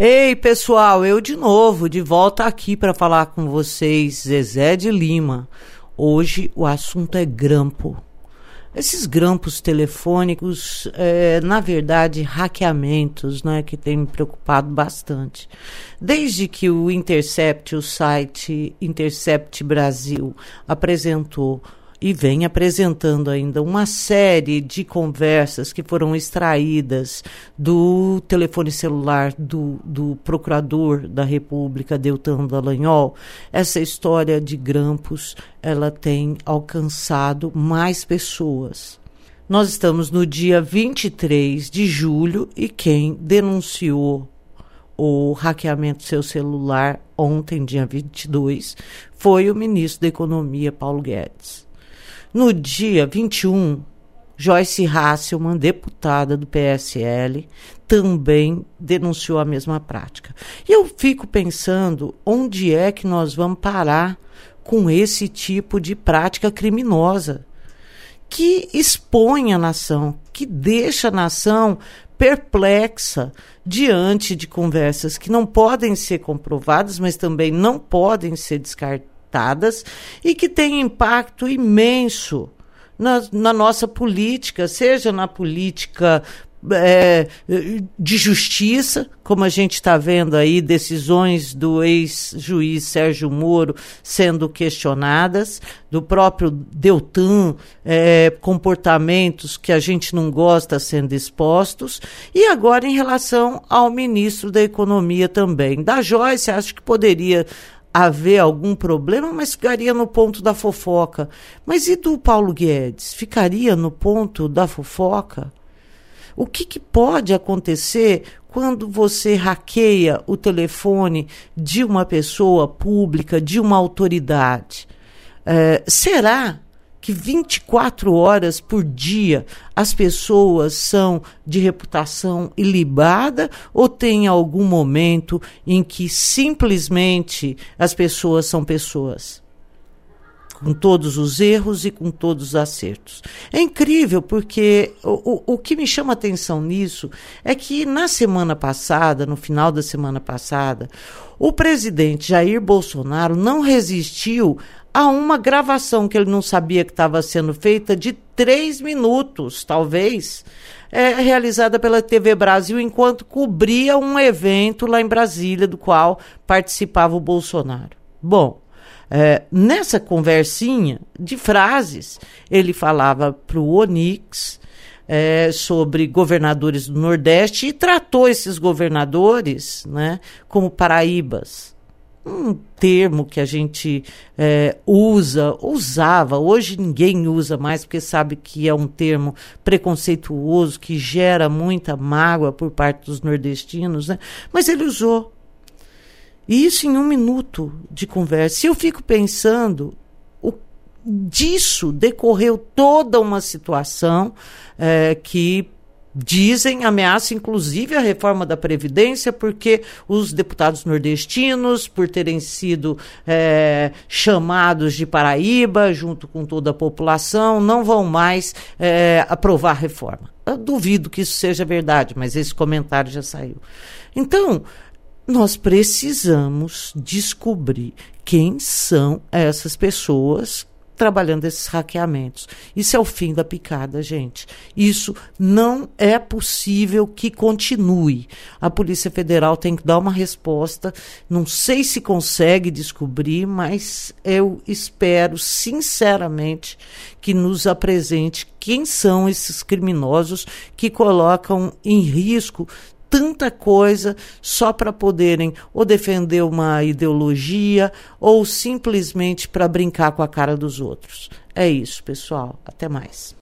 Ei, pessoal, eu de novo, de volta aqui para falar com vocês, Zezé de Lima. Hoje o assunto é grampo. Esses grampos telefônicos, é, na verdade, hackeamentos, né, que tem me preocupado bastante. Desde que o Intercept, o site Intercept Brasil, apresentou e vem apresentando ainda uma série de conversas que foram extraídas do telefone celular do, do procurador da República, Deltan Dallagnol. Essa história de grampos, ela tem alcançado mais pessoas. Nós estamos no dia 23 de julho e quem denunciou o hackeamento do seu celular ontem, dia 22, foi o ministro da Economia, Paulo Guedes. No dia 21, Joyce Hasselman, deputada do PSL, também denunciou a mesma prática. E eu fico pensando onde é que nós vamos parar com esse tipo de prática criminosa que expõe a nação, que deixa a nação perplexa diante de conversas que não podem ser comprovadas, mas também não podem ser descartadas e que tem impacto imenso na, na nossa política, seja na política é, de justiça, como a gente está vendo aí, decisões do ex-juiz Sérgio Moro sendo questionadas, do próprio Deltan, é, comportamentos que a gente não gosta sendo expostos, e agora em relação ao ministro da Economia também. Da Joyce, acho que poderia haver algum problema, mas ficaria no ponto da fofoca. Mas e do Paulo Guedes? Ficaria no ponto da fofoca? O que, que pode acontecer quando você hackeia o telefone de uma pessoa pública, de uma autoridade? É, será que 24 horas por dia as pessoas são de reputação ilibada ou tem algum momento em que simplesmente as pessoas são pessoas? Com todos os erros e com todos os acertos. É incrível porque o, o, o que me chama atenção nisso é que na semana passada, no final da semana passada, o presidente Jair Bolsonaro não resistiu a uma gravação que ele não sabia que estava sendo feita de três minutos, talvez, é, realizada pela TV Brasil enquanto cobria um evento lá em Brasília, do qual participava o Bolsonaro. Bom, é, nessa conversinha de frases, ele falava para o Onix é, sobre governadores do Nordeste e tratou esses governadores né, como paraíbas um termo que a gente é, usa, usava, hoje ninguém usa mais porque sabe que é um termo preconceituoso, que gera muita mágoa por parte dos nordestinos, né? mas ele usou. E isso em um minuto de conversa. E eu fico pensando, o, disso decorreu toda uma situação é, que Dizem, ameaça inclusive a reforma da Previdência, porque os deputados nordestinos, por terem sido é, chamados de Paraíba, junto com toda a população, não vão mais é, aprovar a reforma. Eu duvido que isso seja verdade, mas esse comentário já saiu. Então, nós precisamos descobrir quem são essas pessoas trabalhando esses hackeamentos. Isso é o fim da picada, gente. Isso não é possível que continue. A Polícia Federal tem que dar uma resposta. Não sei se consegue descobrir, mas eu espero sinceramente que nos apresente quem são esses criminosos que colocam em risco tanta coisa só para poderem ou defender uma ideologia ou simplesmente para brincar com a cara dos outros. É isso, pessoal. Até mais.